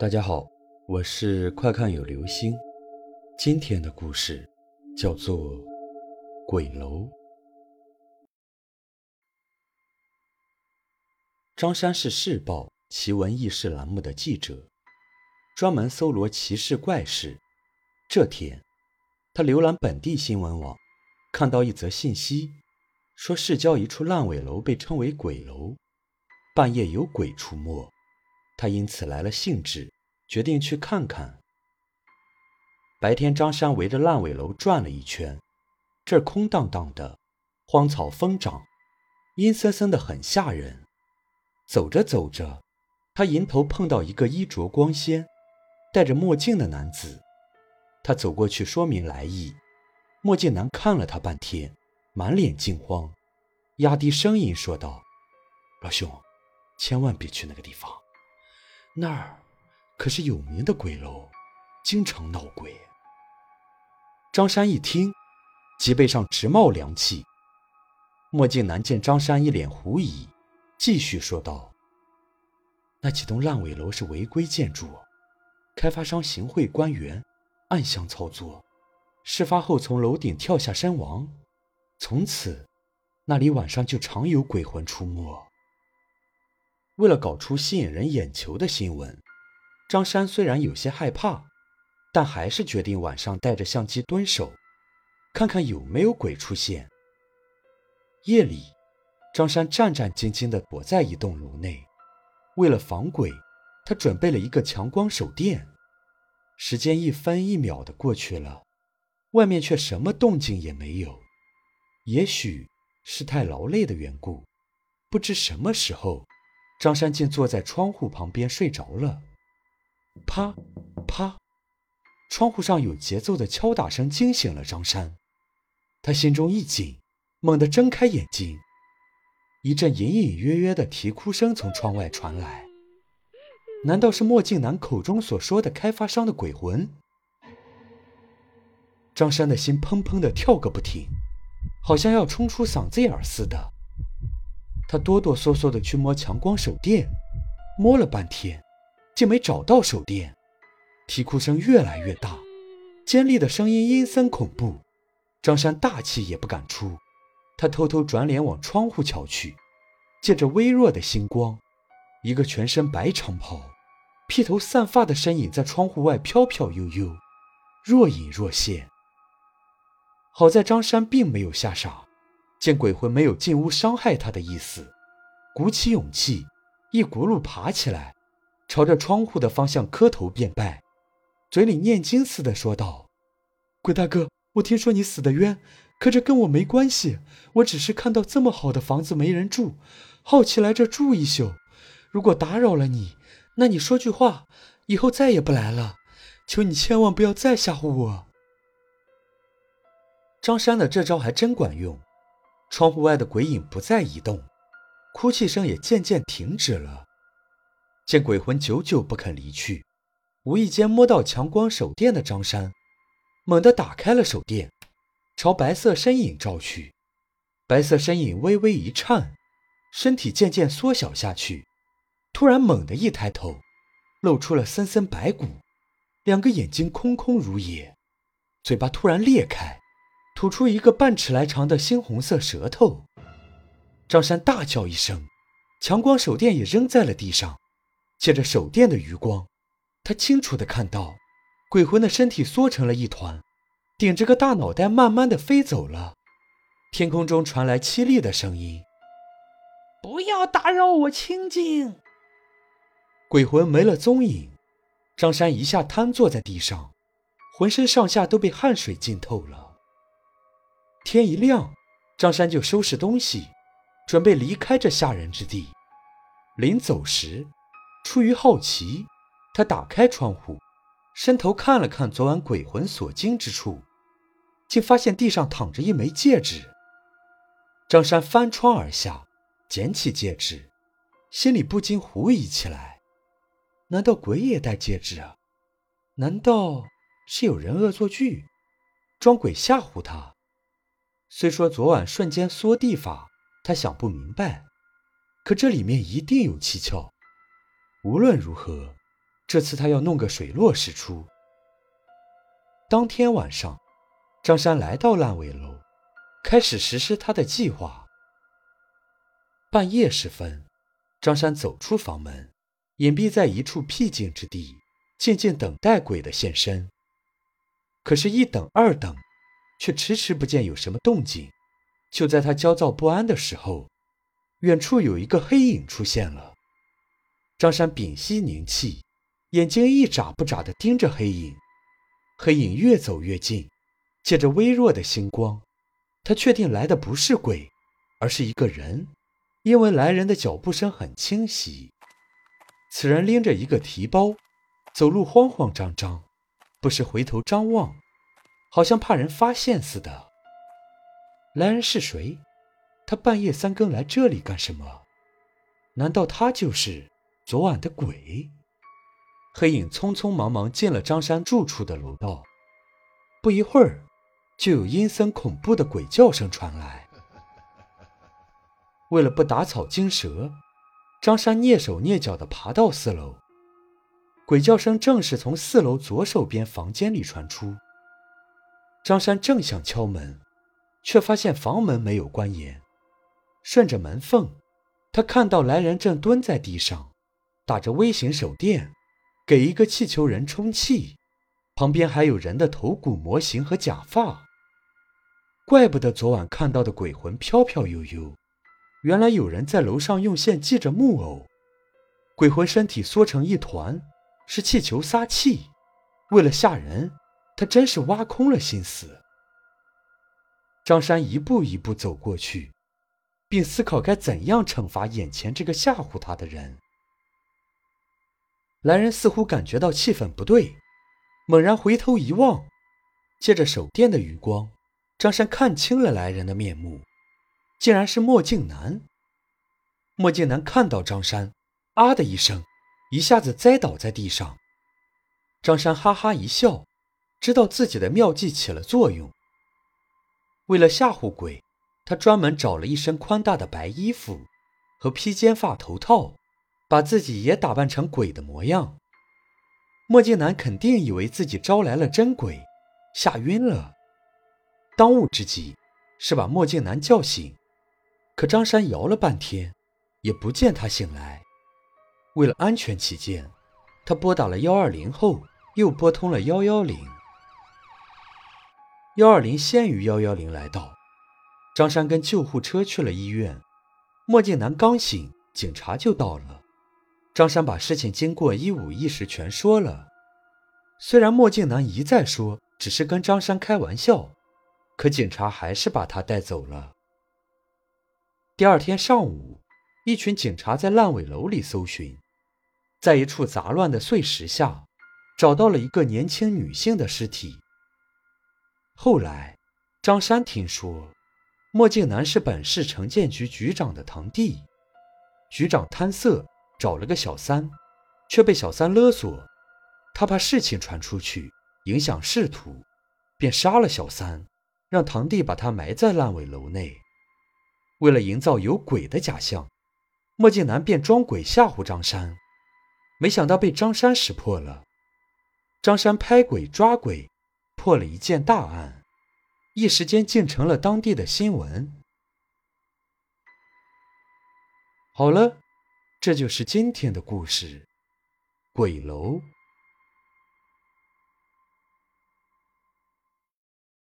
大家好，我是快看有流星。今天的故事叫做《鬼楼》。张山是《市报》奇闻异事栏目的记者，专门搜罗奇事怪事。这天，他浏览本地新闻网，看到一则信息，说市郊一处烂尾楼被称为“鬼楼”，半夜有鬼出没。他因此来了兴致，决定去看看。白天，张山围着烂尾楼转了一圈，这儿空荡荡的，荒草疯长，阴森森的，很吓人。走着走着，他迎头碰到一个衣着光鲜、戴着墨镜的男子。他走过去说明来意，墨镜男看了他半天，满脸惊慌，压低声音说道：“老兄，千万别去那个地方。”那儿可是有名的鬼楼，经常闹鬼。张山一听，脊背上直冒凉气。墨镜男见张山一脸狐疑，继续说道：“那几栋烂尾楼是违规建筑，开发商行贿官员，暗箱操作，事发后从楼顶跳下身亡。从此，那里晚上就常有鬼魂出没。”为了搞出吸引人眼球的新闻，张山虽然有些害怕，但还是决定晚上带着相机蹲守，看看有没有鬼出现。夜里，张山战战兢兢地躲在一栋楼内，为了防鬼，他准备了一个强光手电。时间一分一秒地过去了，外面却什么动静也没有。也许是太劳累的缘故，不知什么时候。张山竟坐在窗户旁边睡着了，啪啪，窗户上有节奏的敲打声惊醒了张山，他心中一紧，猛地睁开眼睛，一阵隐隐约约的啼哭声从窗外传来，难道是墨镜男口中所说的开发商的鬼魂？张山的心砰砰的跳个不停，好像要冲出嗓子眼似的。他哆哆嗦嗦地去摸强光手电，摸了半天，竟没找到手电。啼哭声越来越大，尖利的声音阴森恐怖。张山大气也不敢出，他偷偷转脸往窗户瞧去，借着微弱的星光，一个全身白长袍、披头散发的身影在窗户外飘飘悠悠，若隐若现。好在张山并没有吓傻。见鬼魂没有进屋伤害他的意思，鼓起勇气，一骨碌爬起来，朝着窗户的方向磕头便拜，嘴里念经似的说道：“鬼大哥，我听说你死的冤，可这跟我没关系。我只是看到这么好的房子没人住，好奇来这住一宿。如果打扰了你，那你说句话，以后再也不来了。求你千万不要再吓唬我。”张山的这招还真管用。窗户外的鬼影不再移动，哭泣声也渐渐停止了。见鬼魂久久不肯离去，无意间摸到强光手电的张山，猛地打开了手电，朝白色身影照去。白色身影微微一颤，身体渐渐缩小下去，突然猛地一抬头，露出了森森白骨，两个眼睛空空如也，嘴巴突然裂开。吐出一个半尺来长的猩红色舌头，张山大叫一声，强光手电也扔在了地上。借着手电的余光，他清楚的看到，鬼魂的身体缩成了一团，顶着个大脑袋，慢慢的飞走了。天空中传来凄厉的声音：“不要打扰我清静。”鬼魂没了踪影，张山一下瘫坐在地上，浑身上下都被汗水浸透了。天一亮，张山就收拾东西，准备离开这吓人之地。临走时，出于好奇，他打开窗户，伸头看了看昨晚鬼魂所经之处，竟发现地上躺着一枚戒指。张山翻窗而下，捡起戒指，心里不禁狐疑起来：难道鬼也戴戒指啊？难道是有人恶作剧，装鬼吓唬他？虽说昨晚瞬间缩地法，他想不明白，可这里面一定有蹊跷。无论如何，这次他要弄个水落石出。当天晚上，张三来到烂尾楼，开始实施他的计划。半夜时分，张三走出房门，隐蔽在一处僻静之地，静静等待鬼的现身。可是，一等二等，却迟迟不见有什么动静。就在他焦躁不安的时候，远处有一个黑影出现了。张山屏息凝气，眼睛一眨不眨地盯着黑影。黑影越走越近，借着微弱的星光，他确定来的不是鬼，而是一个人，因为来人的脚步声很清晰。此人拎着一个提包，走路慌慌张张，不时回头张望，好像怕人发现似的。来人是谁？他半夜三更来这里干什么？难道他就是昨晚的鬼？黑影匆匆忙忙进了张山住处的楼道，不一会儿，就有阴森恐怖的鬼叫声传来。为了不打草惊蛇，张山蹑手蹑脚地爬到四楼。鬼叫声正是从四楼左手边房间里传出。张山正想敲门，却发现房门没有关严。顺着门缝，他看到来人正蹲在地上，打着微型手电。给一个气球人充气，旁边还有人的头骨模型和假发。怪不得昨晚看到的鬼魂飘飘悠悠，原来有人在楼上用线系着木偶，鬼魂身体缩成一团，是气球撒气。为了吓人，他真是挖空了心思。张山一步一步走过去，并思考该怎样惩罚眼前这个吓唬他的人。来人似乎感觉到气氛不对，猛然回头一望，借着手电的余光，张山看清了来人的面目，竟然是墨镜男。墨镜男看到张山，啊的一声，一下子栽倒在地上。张山哈哈一笑，知道自己的妙计起了作用。为了吓唬鬼，他专门找了一身宽大的白衣服和披肩发头套。把自己也打扮成鬼的模样，墨镜男肯定以为自己招来了真鬼，吓晕了。当务之急是把墨镜男叫醒，可张山摇了半天，也不见他醒来。为了安全起见，他拨打了幺二零后，又拨通了幺幺零。幺二零先于幺幺零来到，张山跟救护车去了医院。墨镜男刚醒，警察就到了。张山把事情经过一五一十全说了，虽然墨镜男一再说只是跟张山开玩笑，可警察还是把他带走了。第二天上午，一群警察在烂尾楼里搜寻，在一处杂乱的碎石下，找到了一个年轻女性的尸体。后来，张山听说，墨镜男是本市城建局局长的堂弟，局长贪色。找了个小三，却被小三勒索。他怕事情传出去影响仕途，便杀了小三，让堂弟把他埋在烂尾楼内。为了营造有鬼的假象，墨镜男便装鬼吓唬张三，没想到被张三识破了。张三拍鬼抓鬼，破了一件大案，一时间竟成了当地的新闻。好了。这就是今天的故事，鬼楼。